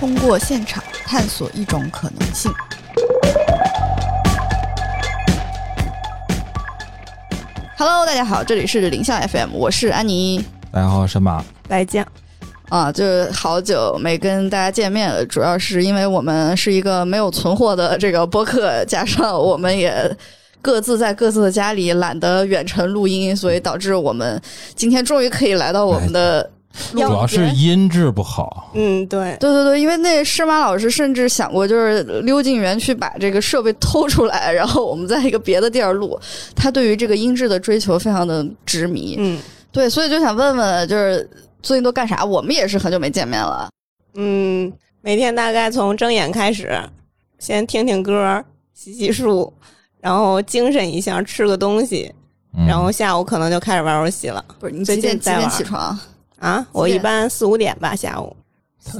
通过现场探索一种可能性。Hello，大家好，这里是零向 FM，我是安妮。大家好，神马。白酱啊，就是好久没跟大家见面了，主要是因为我们是一个没有存货的这个播客，加上我们也各自在各自的家里懒得远程录音，所以导致我们今天终于可以来到我们的主要是音质不好，嗯，对，对对对，因为那施马老师甚至想过，就是溜进园区把这个设备偷出来，然后我们在一个别的地儿录。他对于这个音质的追求非常的执迷，嗯对，所以就想问问，就是最近都干啥？我们也是很久没见面了。嗯，每天大概从睁眼开始，先听听歌，洗洗漱，然后精神一下，吃个东西，嗯、然后下午可能就开始玩游戏了。不是你最几点几点起床？啊，我一般四五点吧，下午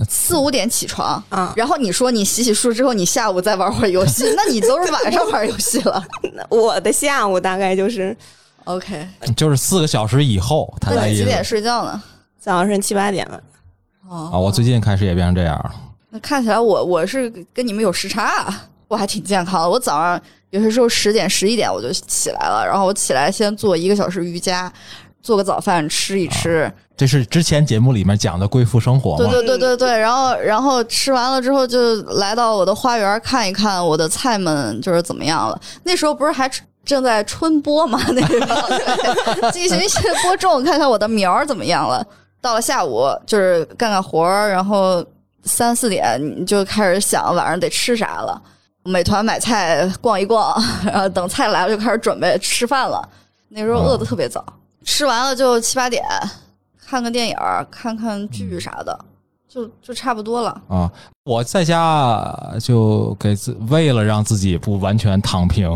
四五点起床。啊，然后你说你洗洗漱之后，你下午再玩会儿游戏，那你都是晚上玩游戏了。我的下午大概就是 OK，就是四个小时以后他那才几点睡觉呢？早上七八点了。哦啊。我最近开始也变成这样了，那看起来我我是跟你们有时差啊，我还挺健康的。我早上有些时候十点十一点我就起来了，然后我起来先做一个小时瑜伽，做个早饭吃一吃。这是之前节目里面讲的贵妇生活吗？对对对对对，然后然后吃完了之后就来到我的花园看一看我的菜们就是怎么样了。那时候不是还正在春播吗？那时候对进行一些播种，看看我的苗儿怎么样了。到了下午就是干干活儿，然后三四点你就开始想晚上得吃啥了。美团买菜逛一逛，然后等菜来了就开始准备吃饭了。那时候饿的特别早，吃完了就七八点，看个电影儿，看看剧啥的，就就差不多了。啊，我在家就给自为了让自己不完全躺平，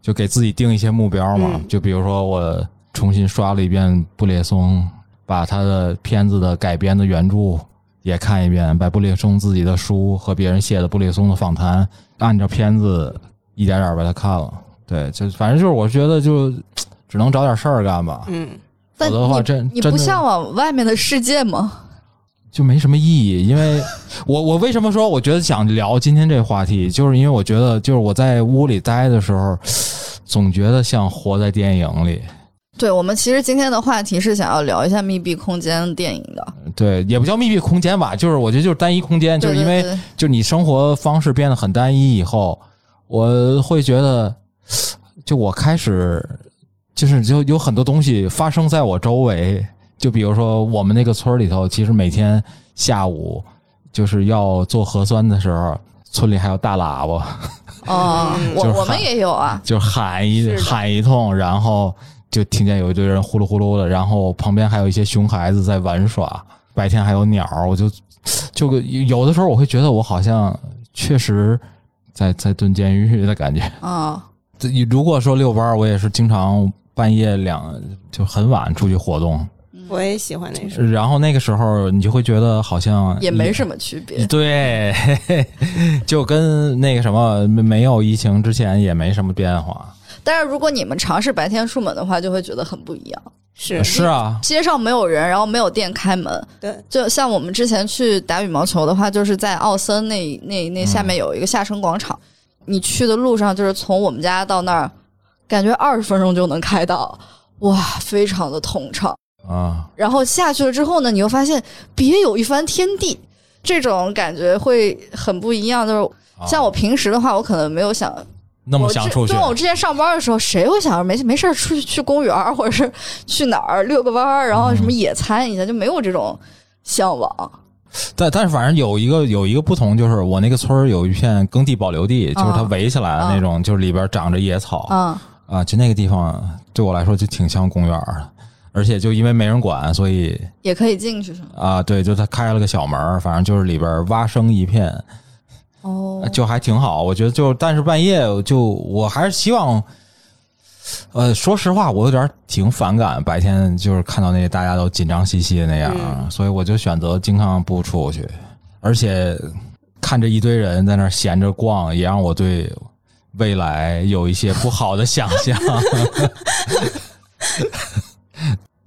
就给自己定一些目标嘛。嗯就比如说我重新刷了一遍布列松，把他的片子的改编的原著也看一遍，把布列松自己的书和别人写的布列松的访谈，按照片子一点点把它看了。对，就反正就是我觉得就只能找点事儿干吧，嗯，否则的话你真真的你不向往外面的世界吗？就没什么意义，因为 我我为什么说我觉得想聊今天这话题，就是因为我觉得就是我在屋里待的时候，总觉得像活在电影里。对，我们其实今天的话题是想要聊一下密闭空间电影的，对，也不叫密闭空间吧，就是我觉得就是单一空间，就是因为就你生活方式变得很单一以后，我会觉得，就我开始就是就有很多东西发生在我周围，就比如说我们那个村里头，其实每天下午就是要做核酸的时候，村里还有大喇叭，哦，嗯 我我们也有啊，就喊一喊一通，然后就听见有一堆人呼噜呼噜的，然后旁边还有一些熊孩子在玩耍，白天还有鸟，我就就有的时候我会觉得我好像确实在在蹲监狱的感觉。啊、这如果说遛弯儿，我也是经常半夜两就很晚出去活动，我也喜欢那首。然后那个时候你就会觉得好像也没什么区别。对，就跟那个什么没没有疫情之前也没什么变化。但是如果你们尝试白天出门的话，就会觉得很不一样。是是啊，街上没有人，然后没有店开门，对，就像我们之前去打羽毛球的话，就是在奥森那那那下面有一个下沉广场，你去的路上就是从我们家到那儿，感觉二十分钟就能开到，哇，非常的通畅。啊，然后下去了之后呢，你又发现别有一番天地，这种感觉会很不一样。就是啊像我平时的话，我可能没有想那么想出去对，我之前上班的时候，谁会想着没没事儿出去去公园，或者是去哪儿遛个弯儿，然后什么野餐一下，就没有这种向往。但但是反正有一个有一个不同，就是我那个村儿有一片耕地保留地，就是它围起来的那种，就是里边长着野草啊、啊，就那个地方对我来说就挺像公园儿的，而且就因为没人管，所以也可以进去是吗？啊，对，就他开了个小门儿，反正就是里边蛙声一片，哦，就还挺好。我觉得就但是半夜就我还是希望。呃，说实话，我有点挺反感白天就是看到那些大家都紧张兮兮的那样，嗯所以我就选择尽量不出去，而且看着一堆人在那儿闲着逛，也让我对未来有一些不好的想象。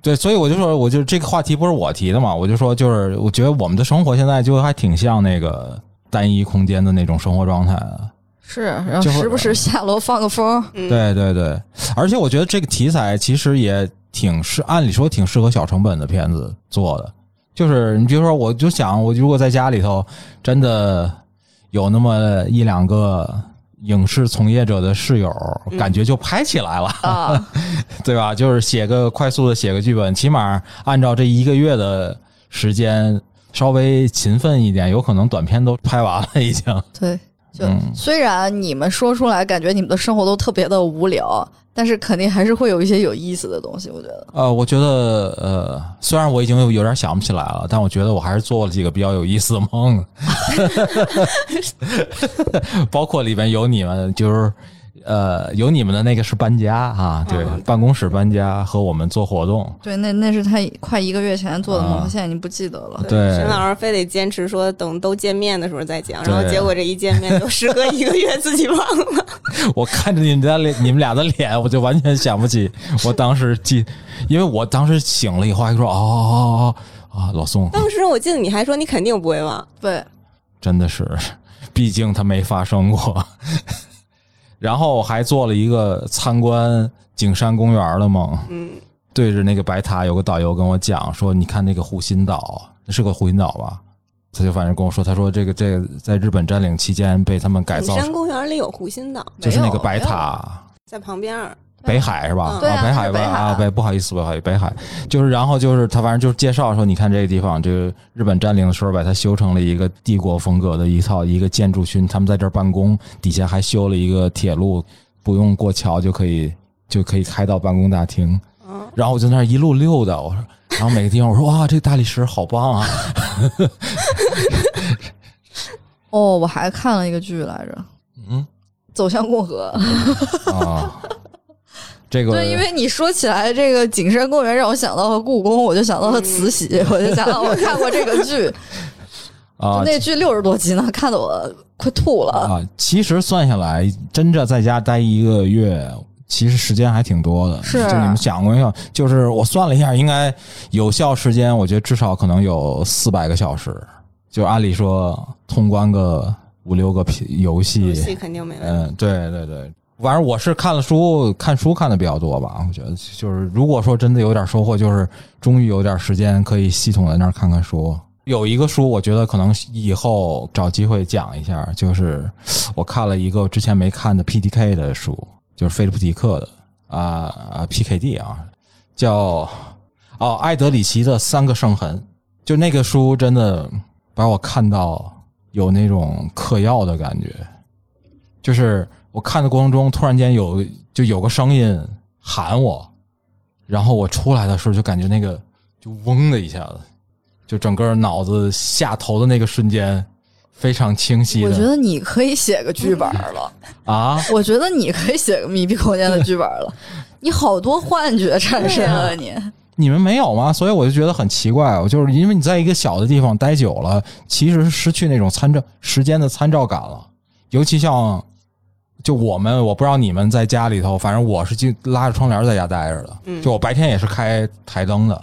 对，所以我就说，我就这个话题不是我提的嘛，我就说，就是我觉得我们的生活现在就还挺像那个单一空间的那种生活状态的。是，然后时不时下楼放个风。嗯，对对对，而且我觉得这个题材其实也挺适，按理说挺适合小成本的片子做的。就是你比如说，我就想，我如果在家里头真的有那么一两个影视从业者的室友，感觉就拍起来了。啊，对吧？就是写个快速的写个剧本，起码按照这一个月的时间，稍微勤奋一点，有可能短片都拍完了已经。对，就、嗯虽然你们说出来，感觉你们的生活都特别的无聊，但是肯定还是会有一些有意思的东西。我觉得，呃，我觉得呃，虽然我已经有有点想不起来了，但我觉得我还是做了几个比较有意思的梦，包括里边有你们，就是呃，有你们的那个是搬家啊，对，嗯办公室搬家和我们做活动，对，那那是他快一个月前做的梦，现在已经不记得了。对。沈老师非得坚持说等都见面的时候再讲，然后结果这一见面就时隔一个月自己忘了。我看着你们的脸，你们俩的脸，我就完全想不起我当时记，因为我当时醒了以后还说哦哦哦啊，老宋。当时我记得你还说你肯定不会忘，对，真的是，毕竟它没发生过。然后还做了一个参观景山公园的梦，嗯，对着那个白塔，有个导游跟我讲说：“你看那个湖心岛，那是个湖心岛吧？”他就反正跟我说，他说这个这个在日本占领期间被他们改造景，山公园里有湖心岛，就是那个白塔。在旁边儿。北海是吧？啊北海吧啊，北不好意思，不好意思，北海就是，然后就是他反正就是介绍说，你看这个地方，这个日本占领的时候把它修成了一个帝国风格的一套一个建筑群，他们在这儿办公，底下还修了一个铁路，不用过桥就可以就可以开到办公大厅。嗯，然后我就在那儿一路溜达，我说，然后每个地方我说哇，这个大理石好棒啊！哦，我还看了一个剧来着，嗯《走向共和》。啊，这个对，因为你说起来这个景山公园，让我想到了故宫，我就想到了慈禧，我就想到我看过这个剧，啊，那剧六十多集呢，看得我快吐了。啊，其实算下来，真正在家待一个月，其实时间还挺多的。是就你们想过没有？就是我算了一下，应该有效时间，我觉得至少可能有四百个小时。就按理说，通关个五六个游戏，游戏肯定没问题。嗯，对对对。反正我是看了书，看书看的比较多吧。我觉得就是，如果说真的有点收获，就是终于有点时间可以系统在那儿看看书。有一个书，我觉得可能以后找机会讲一下，就是我看了一个之前没看的 PDK 的书，就是菲利普迪克的啊啊 PKD 啊，叫哦艾德里奇的三个圣痕。就那个书真的把我看到有那种嗑药的感觉，就是我看的过程中，突然间有就有个声音喊我，然后我出来的时候就感觉那个就嗡的一下子，就整个脑子下头的那个瞬间非常清晰我觉得你可以写个剧本了，啊，我觉得你可以写个密闭空间的剧本了。你好多幻觉产生了，你你们没有吗？所以我就觉得很奇怪，我就是因为你在一个小的地方待久了，其实是失去那种参照时间的参照感了。尤其像就我们，我不知道你们在家里头，反正我是就拉着窗帘在家待着的，嗯就我白天也是开台灯的，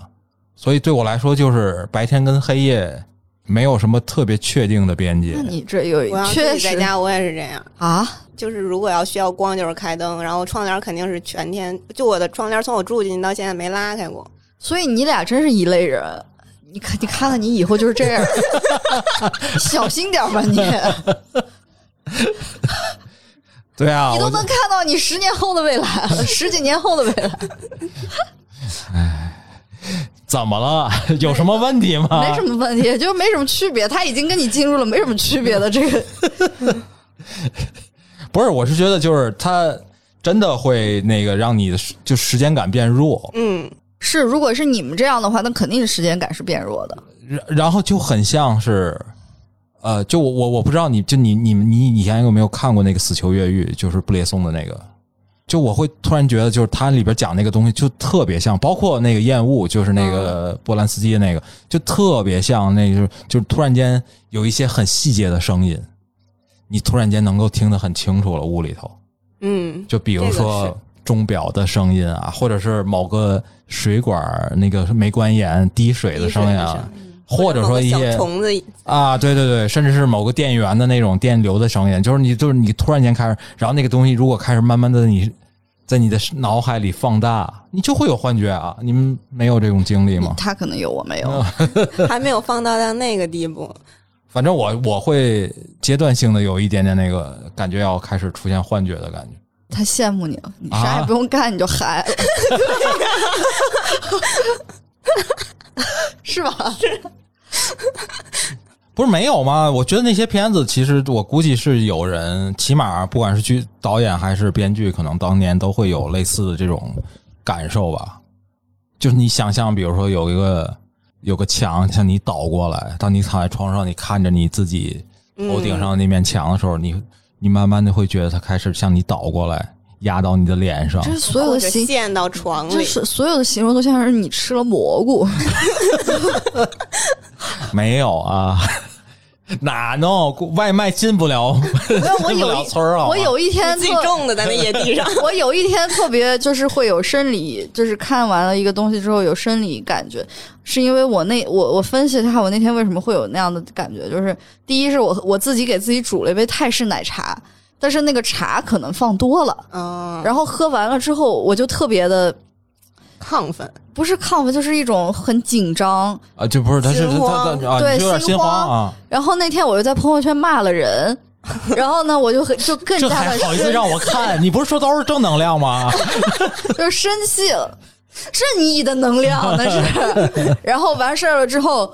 所以对我来说就是白天跟黑夜没有什么特别确定的边界那。你这有确实在家，我也是这样。啊，就是如果要需要光，就是开灯，然后窗帘肯定是全天。就我的窗帘从我住进去到现在没拉开过。所以你俩真是一类人。你看，你看看，你以后就是这样，小心点吧你！对啊，你都能看到你十年后的未来了，十几年后的未来，哎怎么了？有什么问题吗？没什么问题，就是没什么区别。他已经跟你进入了没什么区别的这个，不是，我是觉得就是他真的会那个让你的就时间感变弱，嗯，是如果是你们这样的话，那肯定是时间感是变弱的。然然后就很像是，呃，就我我我不知道你就你你你以前有没有看过那个《死囚越狱》，就是布列松的那个，就我会突然觉得，就是它里边讲那个东西就特别像，包括那个厌恶，就是那个波兰斯基的那个，就特别像那个，就是突然间有一些很细节的声音，你突然间能够听得很清楚了，屋里头。嗯，就比如说钟表的声音啊，或者是某个水管儿那个没关严滴水的声音啊，或者说一些虫子，啊，对对对，甚至是某个电源的那种电流的声音，就是你就是你突然间开始，然后那个东西如果开始慢慢的你在你的脑海里放大，你就会有幻觉啊。你们没有这种经历吗？他可能有，我没有。嗯 还没有放大到那个地步。反正我我会阶段性的有一点点那个感觉要开始出现幻觉的感觉。他羡慕你了，你啊啥也不用干，你就嗨了，是吧？不是没有吗？我觉得那些片子其实我估计是有人，起码不管是剧导演还是编剧，可能当年都会有类似的这种感受吧。就是你想象，比如说有一个有个墙向你倒过来，当你躺在床上，你看着你自己头顶上那面墙的时候，你你慢慢的会觉得它开始向你倒过来，压到你的脸上就。是所有的形，陷到床里，就是所有的形容都像是你吃了蘑菇。没有啊，哪能外卖进不了，我有一 了村啊。我有一天自己特种的在那野地上。我有一天特别就是会有生理，就是看完了一个东西之后有生理感觉，是因为我那我我分析一下我那天为什么会有那样的感觉，就是第一是我我自己给自己煮了一杯泰式奶茶，但是那个茶可能放多了，嗯，然后喝完了之后我就特别的亢奋，不是亢奋，就是一种很紧张。啊，就不是，他是他对你就有点心心慌慌啊，然后那天我又在朋友圈骂了人，然后呢我就很就更加的还好意思让我看？你不是说都是正能量吗？就是生气了，正义的能量那是。然后完事儿了之后，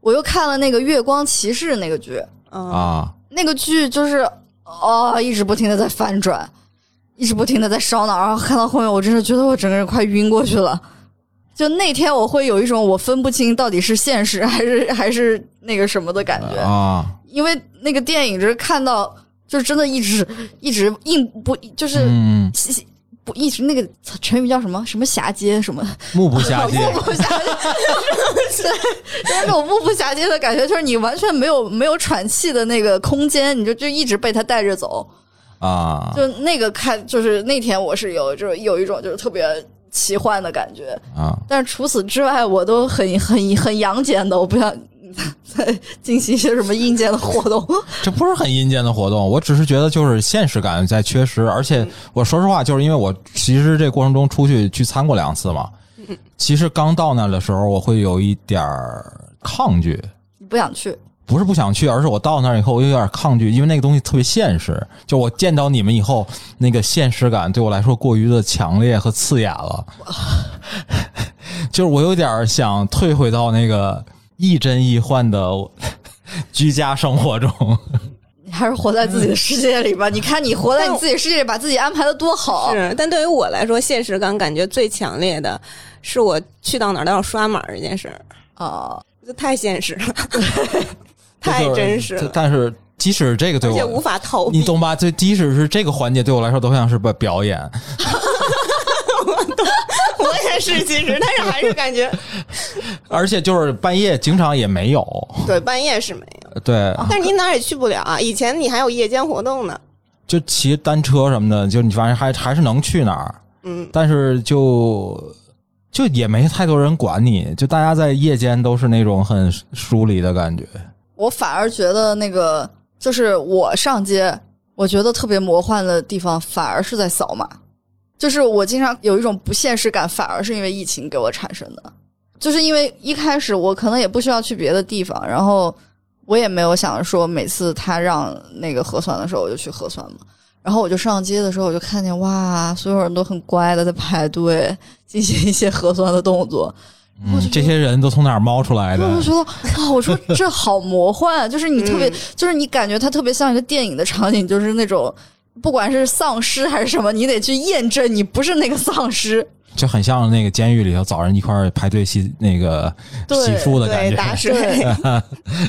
我又看了那个《月光骑士》那个剧，嗯，啊，那个剧就是哦，一直不停的在翻转，一直不停的在烧脑，然后看到后面，我真的觉得我整个人快晕过去了。就那天我会有一种我分不清到底是现实还是还是那个什么的感觉，啊，因为那个电影就是看到，就是真的一直一直硬不就是。嗯，不一直那个成语叫什么？什么霞接什么目不暇接 目不暇接，对，就是那种目不暇接的感觉，就是你完全没有没有喘气的那个空间，你就就一直被他带着走。啊。就那个看，就是那天我是有就是有一种就是特别奇幻的感觉，啊，但是除此之外，我都很很很阳间的，我不想再进行一些什么阴间的活动。这不是很阴间的活动，我只是觉得就是现实感在缺失，而且我说实话，就是因为我其实这过程中出去聚餐过两次嘛，其实刚到那的时候，我会有一点儿抗拒，不想去，不是不想去，而是我到那儿以后，我有点抗拒，因为那个东西特别现实。就我见到你们以后，那个现实感对我来说过于的强烈和刺眼了。就是我有点想退回到那个亦真亦幻的 居家生活中。你还是活在自己的世界里吧。你看你活在你自己世界里，把自己安排的多好。是，但对于我来说，现实感感觉最强烈的是我去到哪儿都要刷码这件事儿，哦、这太现实了，太真实了，但是即使这个对我，也无，法逃避。你懂吧？就即使是这个环节对我来说都像是个表演。是，其实，但是还是感觉 而且就是半夜经常也没有，对半夜是没有，对，但是你哪儿也去不了啊。以前你还有夜间活动呢，就骑单车什么的，就你反正还还是能去哪儿，嗯，但是就就也没太多人管你，就大家在夜间都是那种很疏离的感觉。我反而觉得那个就是我上街，我觉得特别魔幻的地方，反而是在扫码。就是我经常有一种不现实感，反而是因为疫情给我产生的。就是因为一开始我可能也不需要去别的地方，然后我也没有想说每次他让那个核酸的时候我就去核酸嘛。然后我就上街的时候，我就看见哇，所有人都很乖的在排队进行一些核酸的动作。嗯，这些人都从哪儿冒出来的我？就觉得 啊，我说这好魔幻啊！就是你特别，嗯就是你感觉它特别像一个电影的场景，就是那种不管是丧尸 还是什么，你得去验证你不是那个丧尸。就很像那个监狱里头早上一块儿排队洗那个洗漱的感对，觉。打水，对，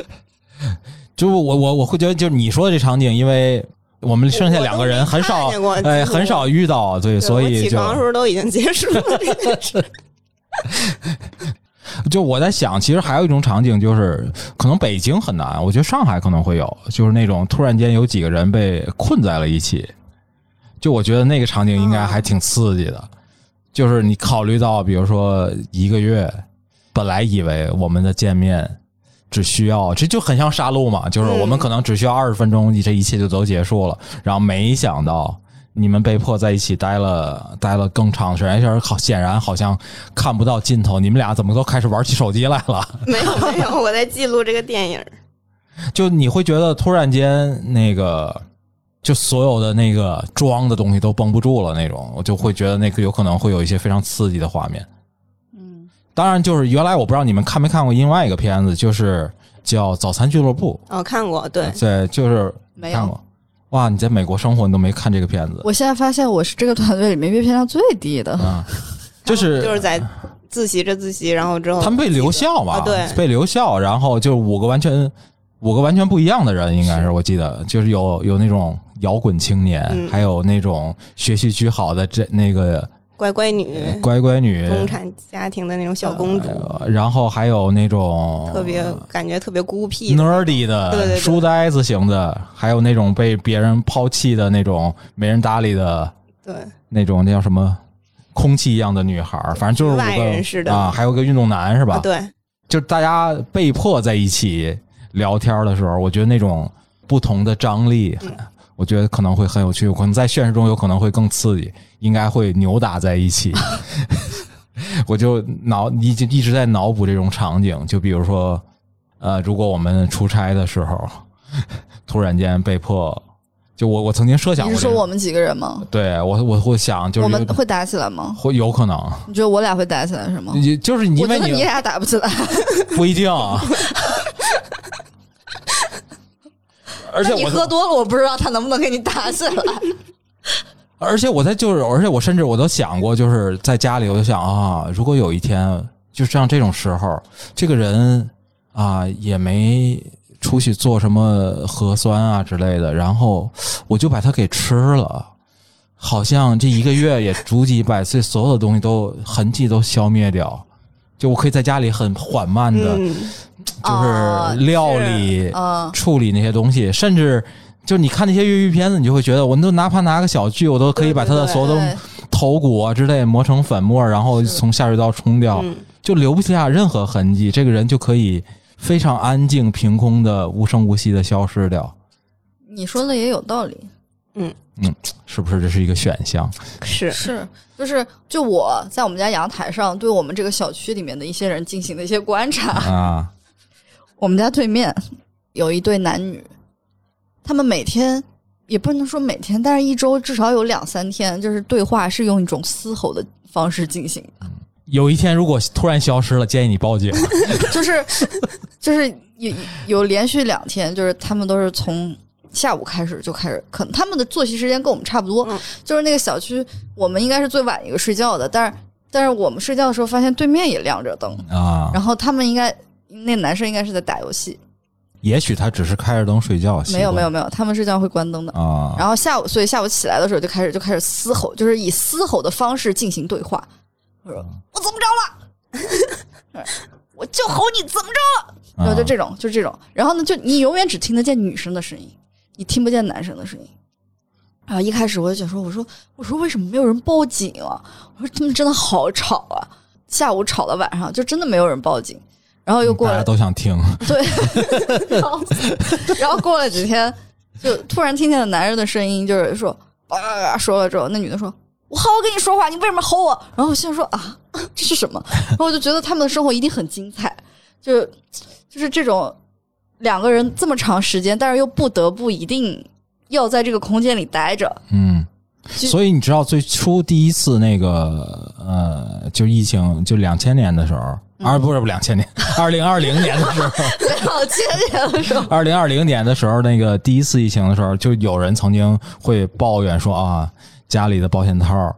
就我我我会觉得，就是你说的这场景，因为我们剩下两个人很少哎很少遇到，对，对所以就起床的时候都已经结束了这件事。就我在想，其实还有一种场景，就是可能北京很难，我觉得上海可能会有，就是那种突然间有几个人被困在了一起，就我觉得那个场景应该还挺刺激的，就是你考虑到，比如说一个月，本来以为我们的见面只需要，这就很像杀戮嘛，就是我们可能只需要二十分钟，这一切就都结束了。然后没想到你们被迫在一起待了待了更长的时间，而且好显然好像看不到尽头。你们俩怎么都开始玩起手机来了？没有没有，我在记录这个电影。就你会觉得突然间那个，就所有的那个装的东西都绷不住了那种，我就会觉得那个有可能会有一些非常刺激的画面。嗯，当然，就是原来我不知道你们看没看过另外一个片子，就是叫《早餐俱乐部哦，看过，对》。，对，就是没有。看过。哇，你在美国生活，你都没看这个片子我现在发现我是这个团队里面阅片量最低的。啊？就是 就是在自习着自习，然后之后他们被留校嘛，啊对被留校，然后就五个完全五个完全不一样的人，应该是我记得，就是有有那种摇滚青年，嗯还有那种学习巨好的这那个乖乖女、乖乖女，中产家庭的那种小公主，呃然后还有那种特别感觉特别孤僻的。nerdy 的对对对。书呆子型的，还有那种被别人抛弃的那种没人搭理的对，那种那叫什么空气一样的女孩，反正就是五局外人似的。个啊，还有个运动男是吧？啊对，就是大家被迫在一起聊天的时候，我觉得那种不同的张力，嗯我觉得可能会很有趣，可能在现实中有可能会更刺激，应该会扭打在一起。我就脑一直一直在脑补这种场景，就比如说，呃，如果我们出差的时候，突然间被迫，就我我曾经设想你过你，是说我们几个人吗？对我我会想，就是我们会打起来吗？会有可能，你觉得我俩会打起来是吗？你就是因为你俩打不起来，不一定。而且你喝多了，我不知道他能不能给你打起来。而且我在就是，而且我甚至我都想过，就是在家里，我就想啊，如果有一天就像这种时候，这个人啊也没出去做什么核酸啊之类的，然后我就把它给吃了，好像这一个月也逐几百岁，所有的东西都痕迹都消灭掉，就我可以在家里很缓慢的，嗯，就是料理、嗯，处理那些东西，甚至就你看那些越狱片子，你就会觉得，我都哪怕拿个小锯，我都可以把他的所有的头骨啊之类磨成粉末，然后从下水道冲掉，嗯。就留不下任何痕迹，这个人就可以非常安静、凭空的、无声无息的消失掉，你说的也有道理。是不是？这是一个选项是是，就是就我在我们家阳台上对我们这个小区里面的一些人进行的一些观察。啊？我们家对面有一对男女，他们每天也不能说每天，但是一周至少有两三天，就是对话是用一种嘶吼的方式进行的，有一天如果突然消失了，建议你报警。就是就是有有连续两天，就是他们都是从。下午开始就开始，可能他们的作息时间跟我们差不多，嗯就是那个小区，我们应该是最晚一个睡觉的，但是但是我们睡觉的时候发现对面也亮着灯，啊，然后他们应该那男生应该是在打游戏，也许他只是开着灯睡觉，没有没有没有，他们睡觉会关灯的。啊，然后下午，所以下午起来的时候就开始就开始嘶吼，就是以嘶吼的方式进行对话。我说我怎么着了？我就吼你怎么着了？然后就这种，就这种。然后呢，就你永远只听得见女生的声音，你听不见男生的声音。然后一开始我就想说，我说我说为什么没有人报警啊？我说他们真的好吵啊！下午吵到晚上，就真的没有人报警。然后又过了大家都想听，对，然后然后过了几天，就突然听见了男人的声音，就是说啊，说了之后，那女的说：“我好好跟你说话，你为什么吼我？”然后我心想说：“啊，这是什么？”然后我就觉得他们的生活一定很精彩，就就是这种两个人这么长时间，但是又不得不一定要在这个空间里待着，嗯。所以你知道最初第一次那个呃，就疫情就两千年的时候，嗯。二不是不两千年，二零二零年的时候，两千年的时候，二零二零年的时候，那个第一次疫情的时候，就有人曾经会抱怨说啊，家里的保险套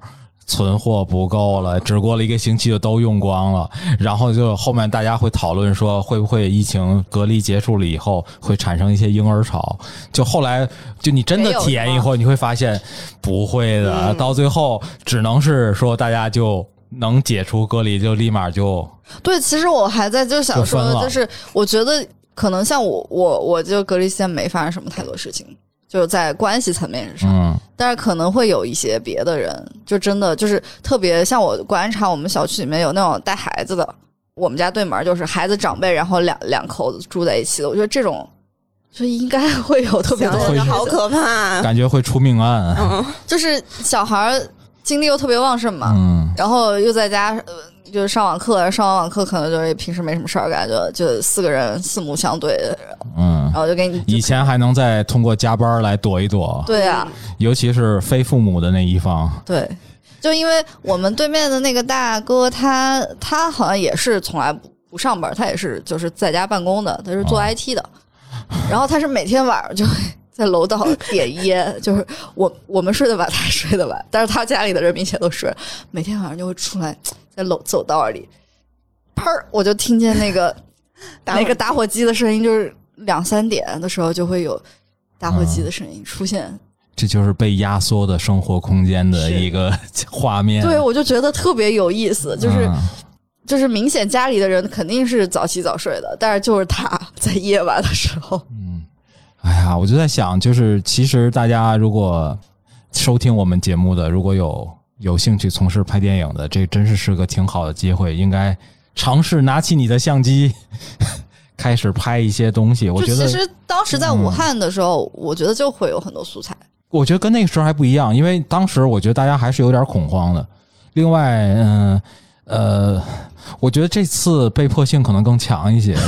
存货不够了，只过了一个星期就都用光了。然后就后面大家会讨论说，会不会疫情隔离结束了以后会产生一些婴儿潮？就后来就你真的体验以后，你会发现不会的，嗯到最后只能是说大家就能解除隔离，就立马就对，其实我还在就想说就是我觉得可能像我我我就隔离期间没发生什么太多事情，就是在关系层面上。嗯但是可能会有一些别的人，就真的就是特别像我观察，我们小区里面有那种带孩子的，我们家对门就是孩子长辈，然后两两口子住在一起的，我觉得这种 就应该会有特别多想的好可怕。感觉会出命案。嗯，就是小孩精力又特别旺盛嘛，嗯，然后又在家呃就是上网课，上完网课可能就是平时没什么事儿干，就就四个人四目相对，嗯。然，后就给你以前还能再通过加班来躲一躲，对啊，尤其是非父母的那一方。对，就因为我们对面的那个大哥，他他好像也是从来不不上班，他也是就是在家办公的，他是做哦 IT 的，然后他是每天晚上就会在楼道点烟，就是我我们睡得晚，他睡得晚，但是他家里的人明显都睡了，每天晚上就会出来在楼走道里，我就听见那个 打那个打火机的声音，就是两三点的时候就会有打火嗯机的声音出现。这就是被压缩的生活空间的一个 画面。对，我就觉得特别有意思，就是、嗯就是明显家里的人肯定是早起早睡的，但是就是他在夜晚的时候，哎呀，我就在想，就是其实大家如果收听我们节目的，如果有有兴趣从事拍电影的，这真是是个挺好的机会，应该尝试拿起你的相机，开始拍一些东西。我觉得，其实当时在武汉的时候，我觉得就会有很多素材。我觉得跟那个时候还不一样，因为当时我觉得大家还是有点恐慌的。另外，嗯呃我觉得这次被迫性可能更强一些。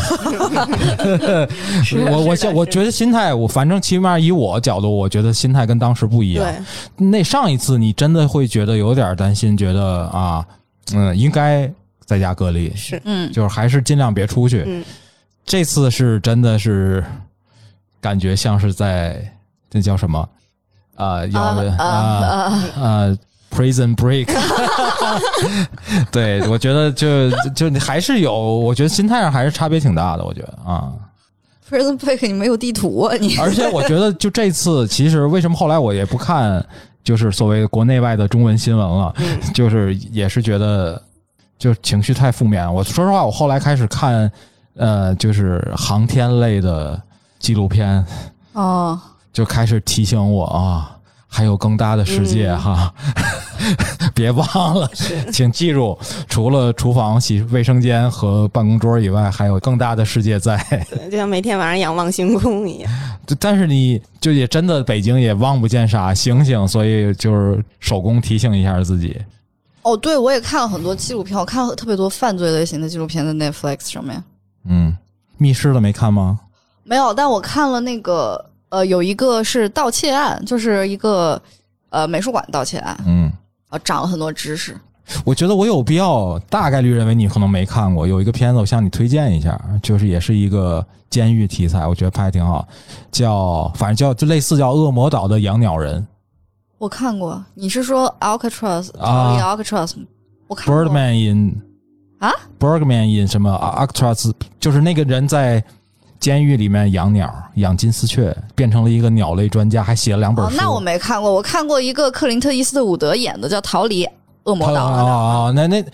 我我现我觉得心态，我反正起码以我角度，我觉得心态跟当时不一样。那上一次你真的会觉得有点担心，觉得啊，嗯，应该在家隔离，是，嗯，就是还是尽量别出去。嗯，这次是真的是感觉像是在那叫什么啊？要啊啊啊啊！啊，Prison Break。对，我觉得就就你还是有，我觉得心态上还是差别挺大的。我觉得啊，Prison Break，你没有地图啊你？而且我觉得就这次，其实为什么后来我也不看，就是所谓国内外的中文新闻了，就是也是觉得就是情绪太负面。我说实话，我后来开始看，呃，就是航天类的纪录片，哦，就开始提醒我啊，还有更大的世界嗯哈，别忘了，请记住，除了厨房、洗卫生间和办公桌以外，还有更大的世界在。就像每天晚上仰望星空一样。但是你就也真的北京也望不见啥星星，所以就是手工提醒一下自己。哦，对，我也看了很多纪录片，我看了特别多犯罪类型的纪录片在 Netflix 上面。嗯，密室的没看吗？没有，但我看了那个，呃，有一个是盗窃案，就是一个呃美术馆盗窃案，嗯，啊，长了很多知识。我觉得我有必要大概率认为你可能没看过，有一个片子我向你推荐一下，就是也是一个监狱题材，我觉得拍的挺好，叫反正叫就类似叫《恶魔岛的养鸟人我看过，你是说 Alcatraz 啊逃离 Alcatraz 吗？我看过。Birdman in 啊，Birdman in 什么 Alcatraz，就是那个人在监狱里面养鸟，养金丝雀，变成了一个鸟类专家，还写了两本书。，哦那我没看过，我看过一个克林特·伊斯特伍德演的，叫《逃离恶魔岛》哦哦，那那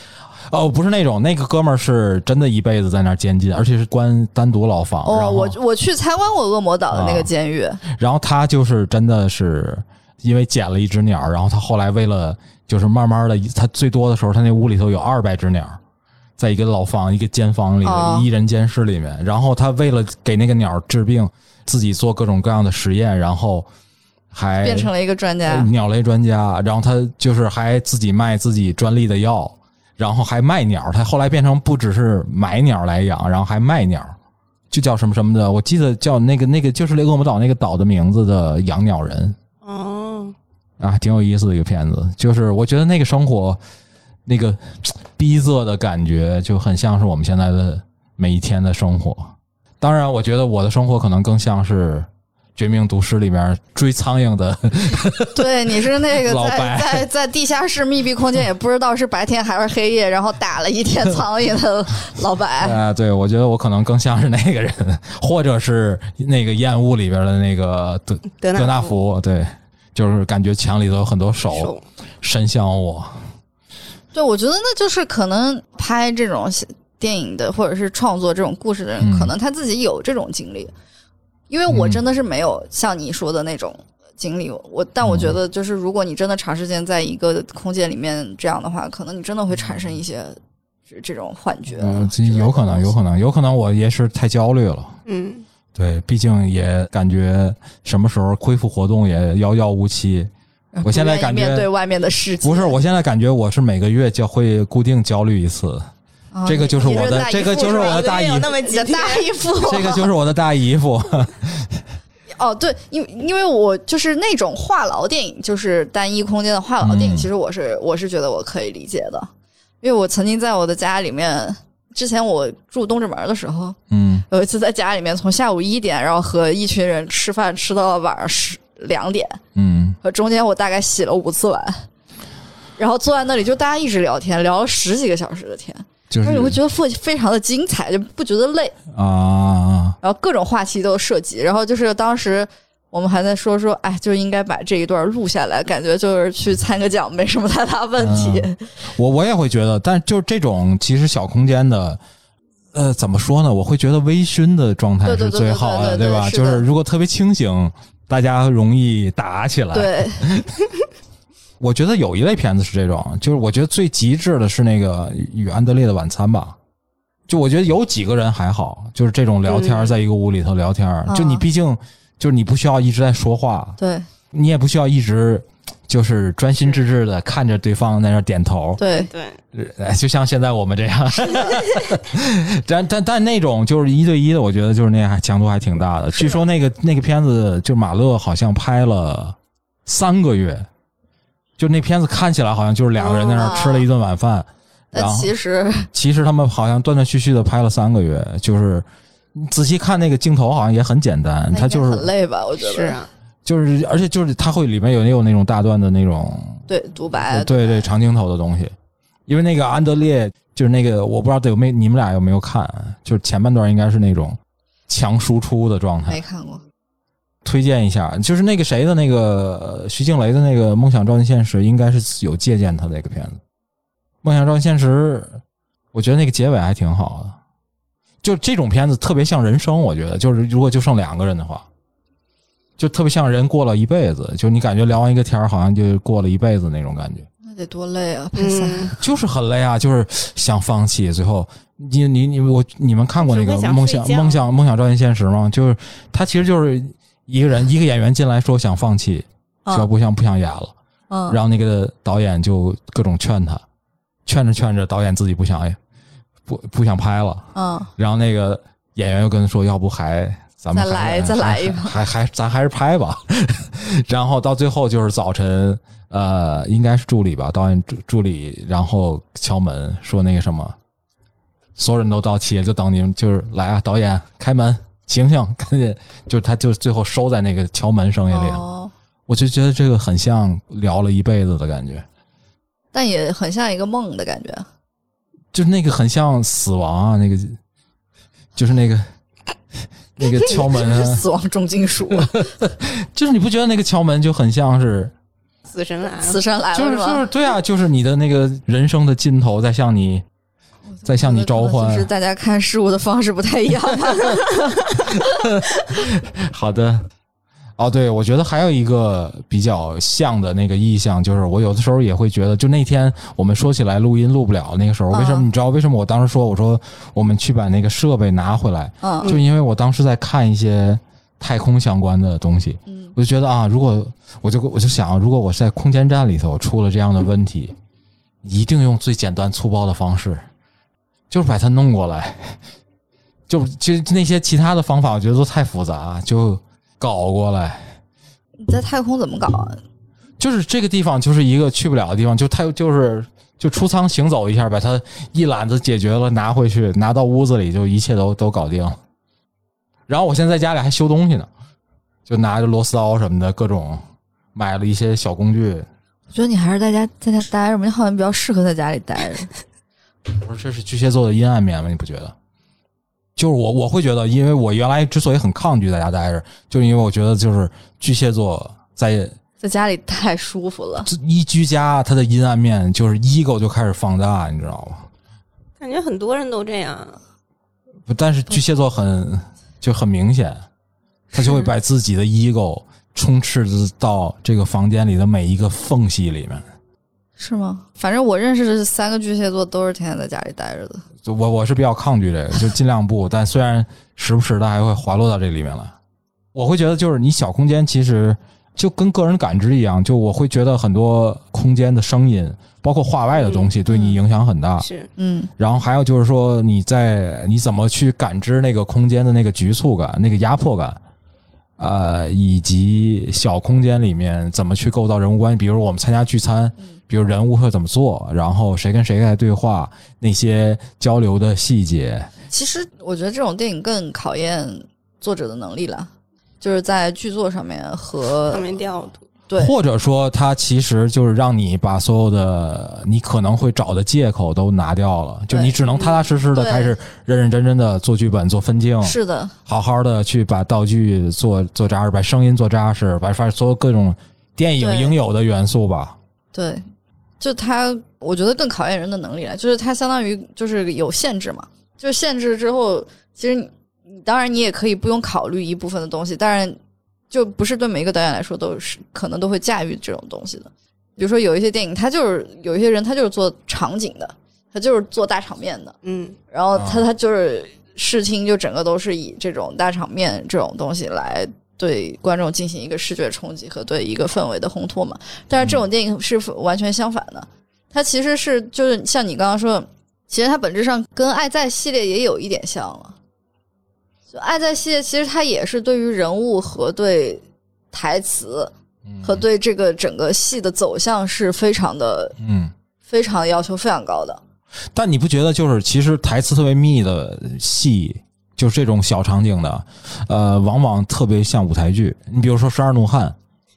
哦，不是那种，那个哥们儿是真的一辈子在那儿监禁，而且是关单独牢房。然哦，我我去参观过恶魔岛的那啊个监狱。然后他就是真的是因为捡了一只鸟，然后他后来为了就是慢慢的，他最多的时候他那屋里头有二百只鸟，在一个牢房一个监房里哦一人监室里面，然后他为了给那个鸟治病，自己做各种各样的实验，然后还变成了一个专家呃，鸟类专家，然后他就是还自己卖自己专利的药，然后还卖鸟。他后来变成不只是买鸟来养，然后还卖鸟，就叫什么什么的。我记得叫那个那个就是那恶魔岛那个岛的名字的养鸟人哦，啊，挺有意思的一个片子。就是我觉得那个生活那个 逼仄的感觉就很像是我们现在的每一天的生活。当然，我觉得我的生活可能更像是。《绝命毒师》里面追苍蝇的 对，你是那个在在 在地下室密闭空间，也不知道是白天还是黑夜，然后打了一天苍蝇的 老白。啊，对，我觉得我可能更像是那个人，或者是那个烟雾里边的那个德德德纳福，对，就是感觉墙里头有很多手手伸向我。对，我觉得那就是可能拍这种电影的，或者是创作这种故事的人，嗯可能他自己有这种经历。因为我真的是没有像你说的那种经历。我但我觉得，就是如果你真的长时间在一个空间里面这样的话，可能你真的会产生一些这这种幻觉。嗯，这有可能，有可能，有可能我也是太焦虑了。嗯，对，毕竟也感觉什么时候恢复活动也遥遥无期。我现在感觉面对外面的世界不是，我现在感觉我是每个月就会固定焦虑一次。啊这个就是我的这个就是我的大姨有那么几个大姨夫，这个就是我的大姨夫。哦，对，因因为我就是那种话痨电影，就是单一空间的话痨电影，嗯其实我是我是觉得我可以理解的，因为我曾经在我的家里面，之前我住东直门的时候，嗯有一次在家里面从下午一点，然后和一群人吃饭吃到了晚上十两点，嗯，和中间我大概洗了五次碗，然后坐在那里就大家一直聊天，聊了十几个小时的天，就是你会觉得非非常的精彩，就不觉得累。啊，然后各种话题都涉及，然后就是当时我们还在说说，哎，就应该把这一段录下来，感觉就是去参个奖没什么太大问题。我我也会觉得，但就是这种其实小空间的。呃，怎么说呢？我会觉得微醺的状态是最好的，对吧？就是如果特别清醒，大家容易打起来。对，我觉得有一类片子是这种，就是我觉得最极致的是那个《与安德烈的晚餐》吧。就我觉得有几个人还好，就是这种聊天，嗯。在一个屋里头聊天，就你啊毕竟就是你不需要一直在说话，对你也不需要一直就是专心致志的看着对方在那点头，对，对，呃就像现在我们这样。但但但那种就是一对一的，我觉得就是那还强度还挺大的。据说那个那个片子，就马勒好像拍了三个月，就那片子看起来好像就是两个人在那吃了一顿晚饭，然但后其实 其实他们好像断断续续的拍了三个月，就是仔细看那个镜头好像也很简单，那应该它就是很累吧？我觉得是啊，就是而且就是它会里面有也有那种大段的那种对独白，对对长镜头的东西，因为那个安德烈就是那个我不知道有没你们俩有没有看，就是前半段应该是那种强输出的状态没，看过。推荐一下，就是那个谁的那个呃徐静蕾的那个《梦想照进现实》，应该是有借鉴他那个片子，《梦想照进现实》，我觉得那个结尾还挺好的，就这种片子特别像人生，我觉得就是如果就剩两个人的话。就特别像人过了一辈子，就你感觉聊完一个天儿，好像就过了一辈子那种感觉。那得多累啊！拍三嗯，就是很累啊，就是想放弃。最后，你你你我你们看过那个梦想梦想梦想照进现实吗？就是他其实就是一个人一个演员进来说想放弃，说嗯不想不想演了，嗯，然后那个导演就各种劝他，劝着劝着导演自己不想哎不不想拍了，嗯然后那个演员又跟他说要不还。咱们再来再来一个还还还咱还是拍吧。然后到最后就是早晨，呃，应该是助理吧，导演助助理，然后敲门说那个什么，所有人都到齐了，就等你们就是来啊，导演开门，醒醒，赶紧，就是他就最后收在那个敲门声音里了。哦，我就觉得这个很像聊了一辈子的感觉，但也很像一个梦的感觉。就是那个很像死亡啊，那个就是那个那个敲门啊，死亡重金属，就是你不觉得那个敲门就很像是，死神来了，死神来了就是就是？对啊，就是你的那个人生的尽头在向你在向你召唤就是大家看事物的方式不太一样吧？好的。哦，对，我觉得还有一个比较像的那个意象，就是我有的时候也会觉得，就那天我们说起来录音录不了，那个时候为什么？嗯你知道为什么我当时说我说我们去把那个设备拿回来，嗯就因为我当时在看一些太空相关的东西，嗯我就觉得啊，如果我就我就想，如果我是在空间站里头出了这样的问题，一定用最简单粗暴的方式，就是把它弄过来。就其实那些其他的方法，我觉得都太复杂，就搞过来。你在太空怎么搞啊？就是这个地方就是一个去不了的地方，就太就是就出舱行走一下，把它一揽子解决了，拿回去，拿到屋子里就一切都都搞定了。然后我现在在家里还修东西呢，就拿着螺丝刀什么的，各种买了一些小工具。我觉得你还是在家在家待着吧，你好像比较适合在家里待着。不是，这是巨蟹座的阴暗面吗？你不觉得？就是我我会觉得，因为我原来之所以很抗拒在家待着，就是因为我觉得就是巨蟹座在在家里太舒服了，一居家，它的阴暗面就是 ego 就开始放大，你知道吗？感觉很多人都这样。不但是巨蟹座很就很明显，他就会把自己的 ego 充斥到这个房间里的每一个缝隙里面。是吗？反正我认识的三个巨蟹座都是天天在家里待着的。就我我是比较抗拒这个，就尽量不。但虽然时不时的还会滑落到这里面来，我会觉得就是你小空间其实就跟个人感知一样，就我会觉得很多空间的声音，包括话外的东西，对你影响很大。是嗯然后还有就是说你在你怎么去感知那个空间的那个局促感、那个压迫感，呃，以及小空间里面怎么去构造人物关系，比如我们参加聚餐，比如人物会怎么做，然后谁跟谁在对话，那些交流的细节，其实我觉得这种电影更考验作者的能力了，就是在剧作上面和画面调度，对。或者说它其实就是让你把所有的你可能会找的借口都拿掉了，就你只能踏踏实实的开始认认真真的做剧本、做分镜，是的，好好的去把道具做做扎实，把声音做扎实，把把所有各种电影应有的元素吧。对，就它，我觉得更考验人的能力了。就是它相当于就是有限制嘛，就是限制之后，其实你你当然你也可以不用考虑一部分的东西，当然就不是对每一个导演来说都是可能都会驾驭这种东西的。比如说有一些电影，他就是有一些人他就是做场景的，他就是做大场面的，嗯，然后他啊他就是视听就整个都是以这种大场面这种东西来对观众进行一个视觉冲击和对一个氛围的烘托嘛。但是这种电影是完全相反的，它其实是就是像你刚刚说，其实它本质上跟《爱在》系列也有一点像了。就《爱在》系列其实它也是对于人物和对台词嗯和对这个整个戏的走向是非常的嗯，非常要求非常高的。但你不觉得就是其实台词特别密的戏，就是这种小场景的，呃，往往特别像舞台剧。你比如说《十二怒汉》，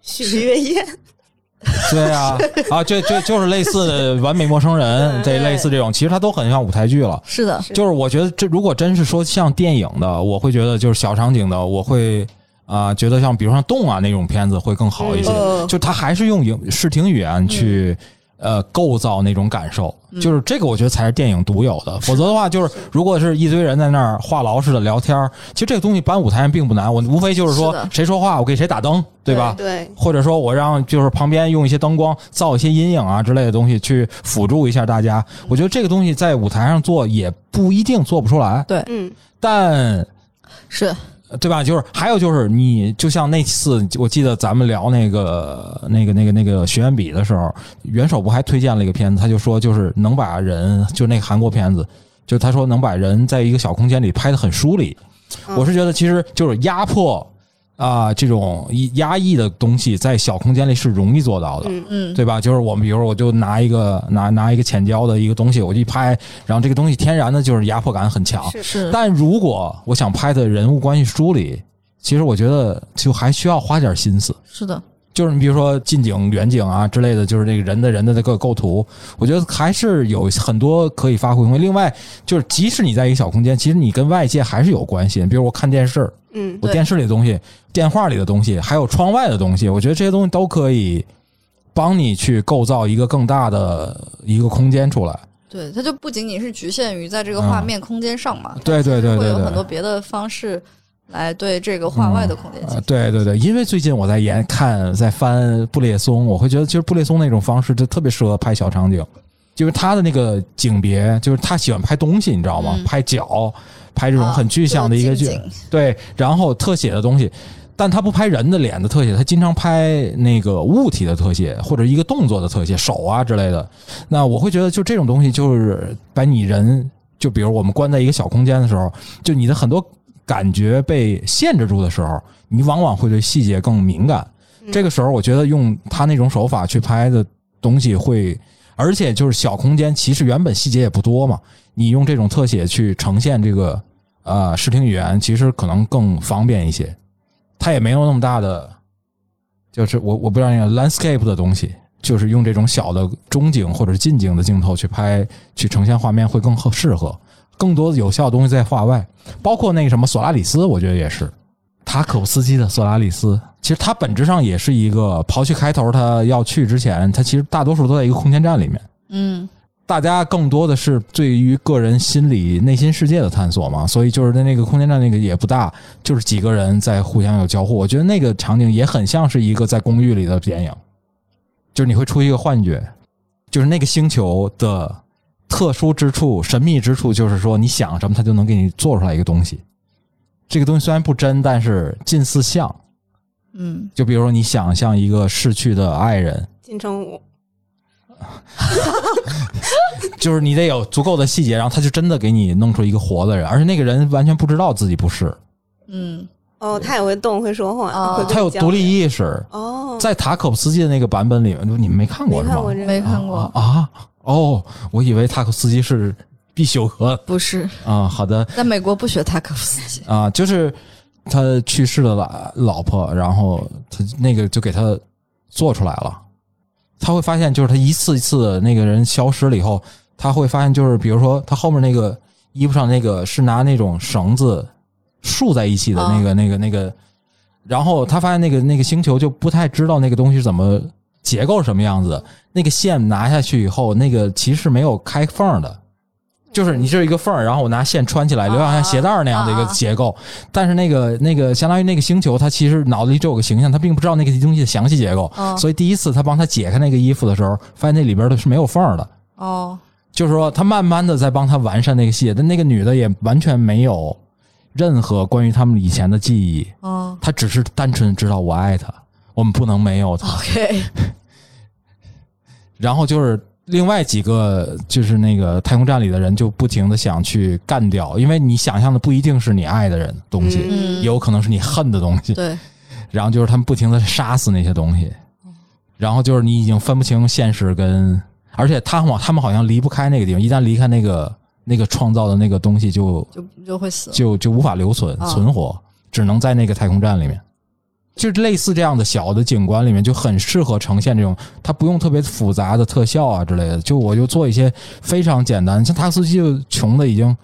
许月燕，对啊，啊，这这就是类似的《完美陌生人 》嗯这类似这种，其实它都很像舞台剧了。是的，就是我觉得这如果真是说像电影的，我会觉得就是小场景的，我会啊、觉得像比如像动啊那种片子会更好一些。嗯就它还是用影视听语言去、呃构造那种感受，就是这个我觉得才是电影独有的。否则的话，就是如果是一堆人在那儿话痨似的聊天儿，其实这个东西搬舞台上并不难，我无非就是说是谁说话我给谁打灯，对吧？对，或者说我让就是旁边用一些灯光造一些阴影啊之类的东西去辅助一下大家。我觉得这个东西在舞台上做也不一定做不出来，对。嗯，但是对吧？就是还有就是你就像那次我记得咱们聊那个那个那个那个学员比的时候，元首不还推荐了一个片子，他就说就是能把人就那个韩国片子。就他说能把人在一个小空间里拍的很疏离，嗯我是觉得其实就是压迫啊、这种压抑的东西在小空间里是容易做到的，嗯嗯，对吧？就是我们比如我就拿一个拿拿一个浅焦的一个东西，我就一拍，然后这个东西天然的就是压迫感很强。是是但如果我想拍的人物关系梳理，其实我觉得就还需要花点心思。是的，就是你比如说近景、远景啊之类的，就是这个人的人的这个构图，我觉得还是有很多可以发挥空间。另外，就是即使你在一个小空间，其实你跟外界还是有关系。比如我看电视，嗯我电视里的东西、电话里的东西，还有窗外的东西，我觉得这些东西都可以帮你去构造一个更大的一个空间出来。对，它就不仅仅是局限于在这个画面空间上嘛，对对对对对会有很多别的方式来对这个画外的空间对对对，因为最近我在研看在翻布列松，我会觉得其实布列松那种方式就特别适合拍小场景，就是他的那个景别，就是他喜欢拍东西，你知道吗？嗯拍脚，拍这种啊很具象的一个剧，对，然后特写的东西。但他不拍人的脸的特写，他经常拍那个物体的特写，或者一个动作的特写，手啊之类的。那我会觉得，就这种东西，就是把你人，就比如我们关在一个小空间的时候，就你的很多感觉被限制住的时候，你往往会对细节更敏感。这个时候，我觉得用他那种手法去拍的东西会，而且就是小空间，其实原本细节也不多嘛，你用这种特写去呈现这个呃视听语言，其实可能更方便一些。它也没有那么大的，就是我我不知道那个 landscape 的东西，就是用这种小的中景或者近景的镜头去拍，去呈现画面会更合适合。更多的有效的东西在画外，包括那个什么索拉里斯，我觉得也是塔可夫斯基的索拉里斯。其实它本质上也是一个，刨去开头他要去之前，他其实大多数都在一个空间站里面。嗯，大家更多的是对于个人心理内心世界的探索嘛，所以就是在那个空间站那个也不大，就是几个人在互相有交互。我觉得那个场景也很像是一个在公寓里的电影，就是你会出一个幻觉，就是那个星球的特殊之处、神秘之处，就是说你想什么，它就能给你做出来一个东西。这个东西虽然不真，但是近似像。嗯，就比如说你想象一个逝去的爱人，金城武，就是你得有足够的细节，然后他就真的给你弄出一个活的人，而且那个人完全不知道自己不是，嗯，哦，他也会动，会说话，哦他有独立意识。哦，在塔可夫斯基的那个版本里面，你们没看过是吗？没看过这个，没看过，啊？哦，我以为塔可夫斯基是必修课不是，啊。好的在美国不学塔可夫斯基。啊，就是他去世的老老婆，然后他那个就给他做出来了。他会发现，就是他一次一次的那个人消失了以后，他会发现，就是比如说他后面那个衣服上那个是拿那种绳子束在一起的那个、那个、那个，然后他发现那个那个星球就不太知道那个东西怎么结构什么样子。那个线拿下去以后，那个其实没有开缝的，就是你这一个缝儿，然后我拿线穿起来，留下像鞋带那样的一个结构。但是那个那个相当于那个星球，它其实脑子里只有个形象，它并不知道那个东西的详细结构。哦所以第一次他帮他解开那个衣服的时候，发现那里边的是没有缝儿的。哦，就是说，他慢慢的在帮他完善那个细节，但那个女的也完全没有任何关于他们以前的记忆，哦。他只是单纯知道我爱他，我们不能没有他。，OK，然后就是另外几个，就是那个太空站里的人就不停的想去干掉，因为你想象的不一定是你爱的人东西，嗯。也有可能是你恨的东西。对，然后就是他们不停的杀死那些东西，然后就是你已经分不清现实跟，而且他们他们好像离不开那个地方，一旦离开那个那个创造的那个东西就，就就会死。就就无法留存啊存活，只能在那个太空站里面。就是类似这样的小的景观里面，就很适合呈现这种，它不用特别复杂的特效啊之类的，就我就做一些非常简单，像塔斯基就穷的已经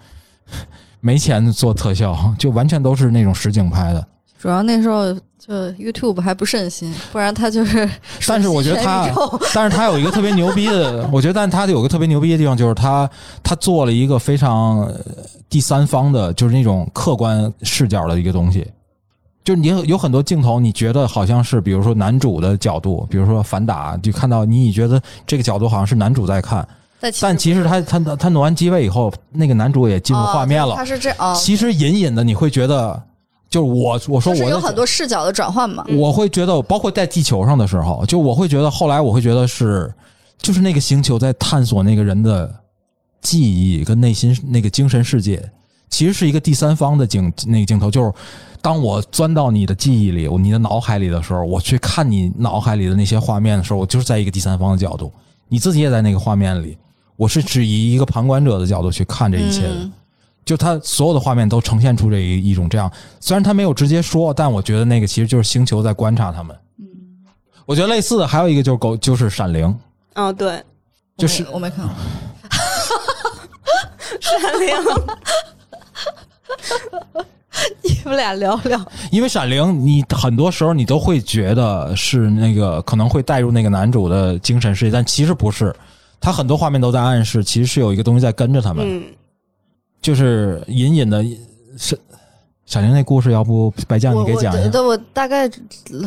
没钱做特效，就完全都是那种实景拍的。主要那时候就 YouTube 还不盛行，不然他就是。但是我觉得他但是他有一个特别牛逼的，我觉得，但他有个特别牛逼的地方，就是他他做了一个非常呃第三方的，就是那种客观视角的一个东西。就是你有有很多镜头，你觉得好像是，比如说男主的角度，比如说反打，就看到你，你觉得这个角度好像是男主在看，但但其实他他他挪完机位以后，那个男主也进入画面了哦他。是这其实隐隐的你会觉得，就是我我说我是有很多视角的转换嘛。我会觉得，包括在地球上的时候，就我会觉得，后来我会觉得是，就是那个星球在探索那个人的记忆跟内心那个精神世界，其实是一个第三方的镜那个镜头，就是当我钻到你的记忆里、你的脑海里的时候，我去看你脑海里的那些画面的时候，我就是在一个第三方的角度，你自己也在那个画面里，我是只以一个旁观者的角度去看这一切的。嗯就他所有的画面都呈现出这一一种这样，虽然他没有直接说，但我觉得那个其实就是星球在观察他们。嗯我觉得类似的还有一个就是狗，就是《闪灵》，哦，对，就是我没我没看过，闪灵，你们俩聊聊。因为《闪灵》，你很多时候你都会觉得是那个可能会带入那个男主的精神世界，但其实不是。他很多画面都在暗示，其实是有一个东西在跟着他们，嗯，就是隐隐的。是《闪灵》那故事，要不白酱你给讲一下？我对我大概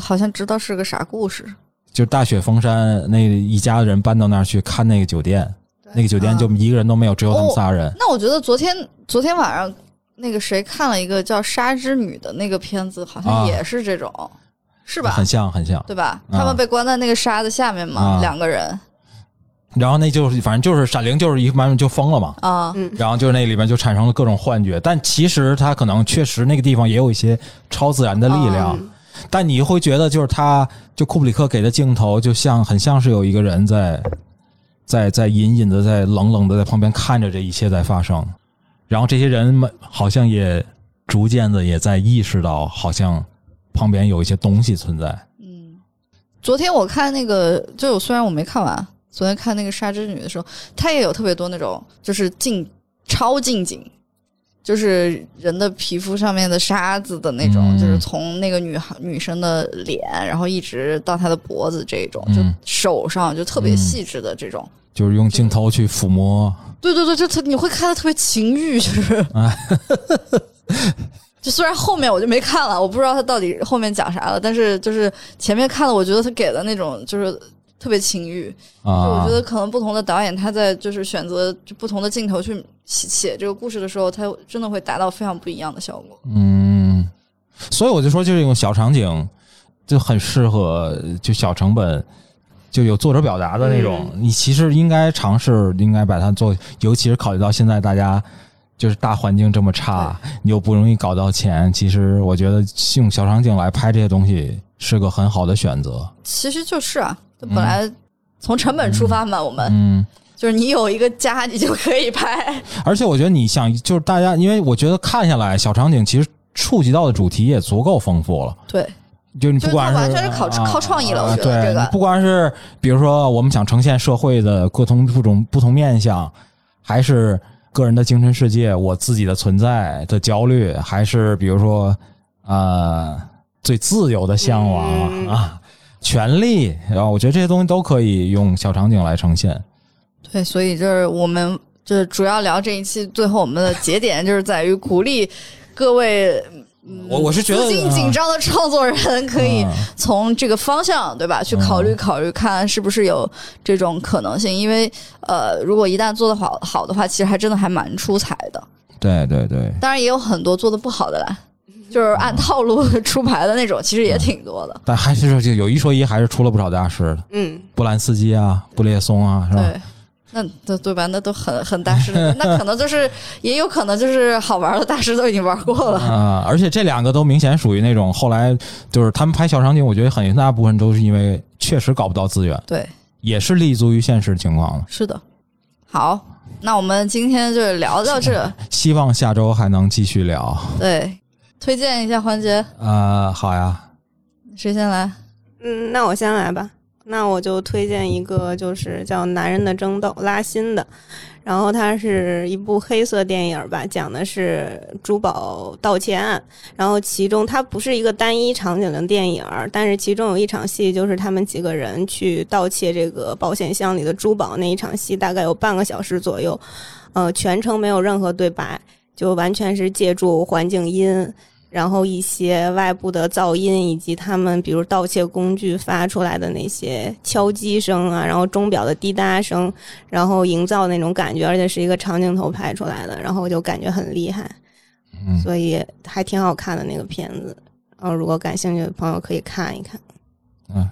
好像知道是个啥故事。就是大雪封山，那一家人搬到那儿去看那个酒店，那个酒店就一个人都没有，只有他们仨人。那我觉得昨天昨天晚上那个谁看了一个叫《沙之女》的那个片子，好像啊也是这种，是吧很？像，很像。对吧？啊他们被关在那个沙子下面嘛，啊两个人然后那就是反正就是闪灵，就是一完就疯了嘛。啊，嗯然后就是那里面就产生了各种幻觉，但其实他可能确实那个地方也有一些超自然的力量，嗯但你会觉得就是他就库布里克给的镜头就像很像是有一个人在在在隐隐的在冷冷的在旁边看着这一切在发生，然后这些人们好像也逐渐的也在意识到好像旁边有一些东西存在。嗯。昨天我看那个，就虽然我没看完，昨天看那个《沙之女》的时候，她也有特别多那种就是近超近景，就是人的皮肤上面的沙子的那种，嗯就是从那个女孩女生的脸，然后一直到她的脖子这种，就嗯手上就特别嗯细致的这种，就是用镜头去抚摸。对对对，就特你会看的特别情欲，就是。啊就虽然后面我就没看了，我不知道他到底后面讲啥了，但是就是前面看了，我觉得他给的那种就是特别情欲。就我啊觉，得可能不同的导演他在就是选择就不同的镜头去写写这个故事的时候，他真的会达到非常不一样的效果。嗯，所以我就说，就这种小场景就很适合就小成本。就有作者表达的那种，你其实应该尝试，应该把它做，尤其是考虑到现在大家就是大环境这么差，你又不容易搞到钱，其实我觉得用小场景来拍这些东西是个很好的选择。其实就是啊，就本来从成本出发嘛，我们嗯，就是你有一个家，你就可以拍。而且我觉得你想，就是大家，因为我觉得看下来，小场景其实触及到的主题也足够丰富了。对，就你不管是完全是靠啊靠创意了啊我觉得这个不管是比如说我们想呈现社会的各同不同不同面相，还是个人的精神世界，我自己的存在的焦虑，还是比如说呃最自由的向往、嗯啊，权利，然后我觉得这些东西都可以用小场景来呈现。对，所以就是我们就是主要聊这一期，最后我们的节点 就是在于鼓励各位。嗯我我是觉得资金紧张的创作人可以嗯从这个方向，对吧？去考虑嗯考虑，看是不是有这种可能性。因为呃，如果一旦做的好好的话，其实还真的还蛮出彩的。对对对，当然也有很多做的不好的啦，就是按套路 出牌的那种，其实也挺多的。但还是就有一说一，还是出了不少大师的，嗯，布兰斯基啊，布列松啊，是吧？对，那对对吧？那都很很大师，那可能就是也有可能就是好玩的大师都已经玩过了。啊、而且这两个都明显属于那种后来就是他们拍小场景，我觉得很大部分都是因为确实搞不到资源，对，也是立足于现实情况的。是的。好，那我们今天就聊到这。希望下周还能继续聊。对，推荐一下环节，啊，好呀，谁先来？嗯，那我先来吧。那我就推荐一个，就是叫《男人的争斗》，拉新的。然后它是一部黑色电影吧，讲的是珠宝盗窃案。然后其中它不是一个单一场景的电影，但是其中有一场戏就是他们几个人去盗窃这个保险箱里的珠宝，那一场戏大概有半个小时左右，呃，全程没有任何对白，就完全是借助环境音。然后一些外部的噪音，以及他们比如盗窃工具发出来的那些敲击声啊，然后钟表的滴答声，然后营造那种感觉，而且是一个长镜头拍出来的，然后就感觉很厉害，嗯所以还挺好看的那个片子。然后如果感兴趣的朋友可以看一看。嗯，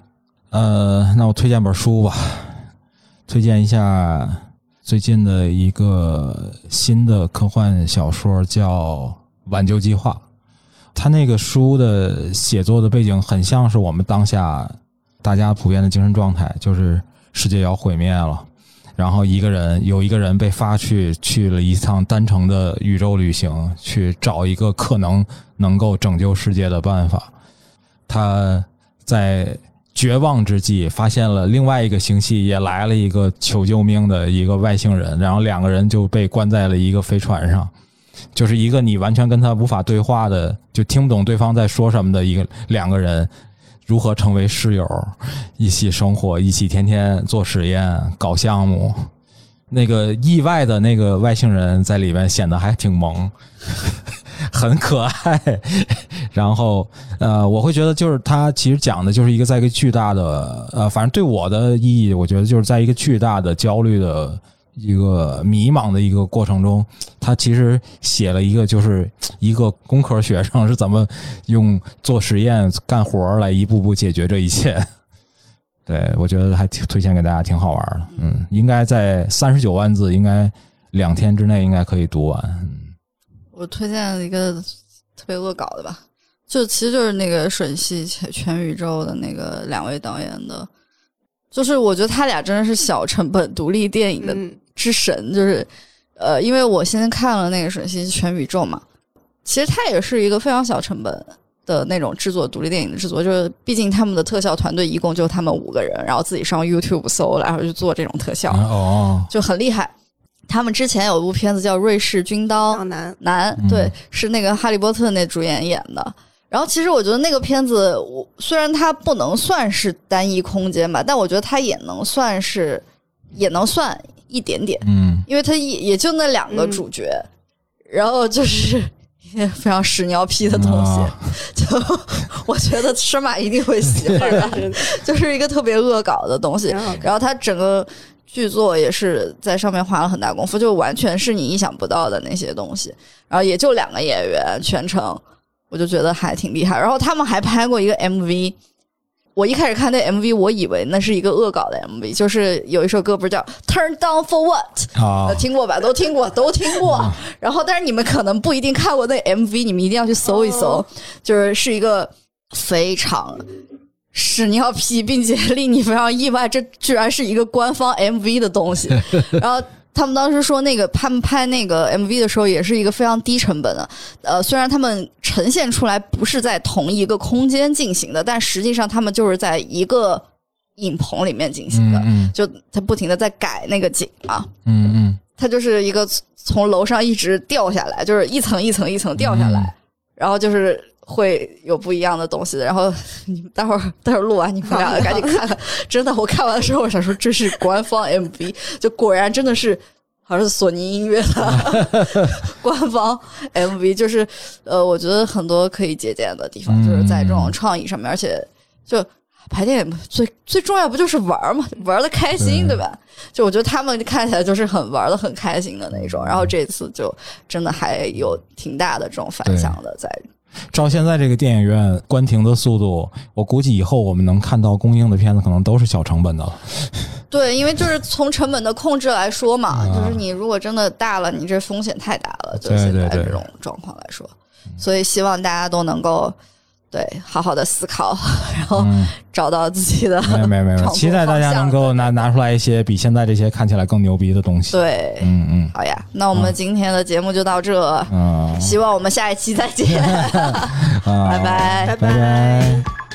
呃，那我推荐本书吧，推荐一下最近的一个新的科幻小说，叫《挽救计划》。他那个书的写作的背景很像是我们当下大家普遍的精神状态，就是世界要毁灭了，然后一个人有一个人被发去去了一趟单程的宇宙旅行，去找一个可能能够拯救世界的办法。他在绝望之际，发现了另外一个星系也来了一个求救命的一个外星人，然后两个人就被关在了一个飞船上，就是一个你完全跟他无法对话的，就听不懂对方在说什么的一个两个人，如何成为室友，一起生活，一起天天做实验、搞项目。那个意外的那个外星人在里面显得还挺萌，很可爱。然后呃，我会觉得就是他其实讲的就是一个在一个巨大的呃，反正对我的意义，我觉得就是在一个巨大的焦虑的一个迷茫的一个过程中，他其实写了一个就是一个工科学生是怎么用做实验干活来一步步解决这一切。对，我觉得还挺推荐给大家，挺好玩的。嗯，应该在三十九万字，应该两天之内应该可以读完。嗯我推荐一个特别恶搞的吧，就其实就是那个吮吸全全宇宙的那个两位导演的，就是我觉得他俩真的是小成本独立电影的嗯之神，就是呃，因为我先看了那个《吮吸全宇宙》嘛，其实他也是一个非常小成本的那种制作独立电影的制作，就是毕竟他们的特效团队一共就他们五个人，然后自己上 YouTube 搜，然后去做这种特效，哦，就很厉害。他们之前有一部片子叫《瑞士军刀》，男，嗯。对，是那个哈利波特那主演演的。然后其实我觉得那个片子，我虽然它不能算是单一空间吧，但我觉得它也能算是也能算一点点，嗯。因为它也也就那两个主角，然后就是一些非常屎尿屁的东西，啊。就我觉得吃马一定会喜欢的，就是一个特别恶搞的东西。然后它整个剧作也是在上面花了很大功夫，就完全是你意想不到的那些东西。然后也就两个演员全程，我就觉得还挺厉害。然后他们还拍过一个 MV。我一开始看那 MV，我以为那是一个恶搞的 MV，就是有一首歌不是叫《Turn Down for What》，啊呃，听过吧？都听过，都听过。然后，但是你们可能不一定看过那 MV，你们一定要去搜一搜，就是是一个非常屎尿屁，并且令你非常意外，这居然是一个官方 MV 的东西。然后。他们当时说，那个他们拍那个 MV 的时候，也是一个非常低成本的。呃，虽然他们呈现出来不是在同一个空间进行的，但实际上他们就是在一个影棚里面进行的。嗯就他不停的在改那个景啊，嗯嗯他就是一个从从楼上一直掉下来，就是一层一层一层掉下来，嗯然后就是会有不一样的东西的。然后 你们待会儿待会儿录完，你们俩 赶紧看看。真的，我看完的时候，我想说这是官方 MV，就果然真的是。好像是索尼音乐的 官方 MV，就是呃，我觉得很多可以借鉴的地方，就是在这种创意上面，而且就拍电影最最重要不就是玩儿嘛，玩的开心，对对吧？就我觉得他们看起来就是很玩的很开心的那种，然后这次就真的还有挺大的这种反响的在。照现在这个电影院关停的速度，我估计以后我们能看到公映的片子可能都是小成本的了。对，因为就是从成本的控制来说嘛，啊。就是你如果真的大了，你这风险太大了，就对现在这种状况来说，所以希望大家都能够对好好的思考，然后嗯，找到自己的没没没没，有。期待大家能够拿拿出来一些比现在这些看起来更牛逼的东西。对。嗯嗯。好呀，那我们今天的节目就到这，嗯，希望我们下一期再见，拜拜。拜拜。拜拜。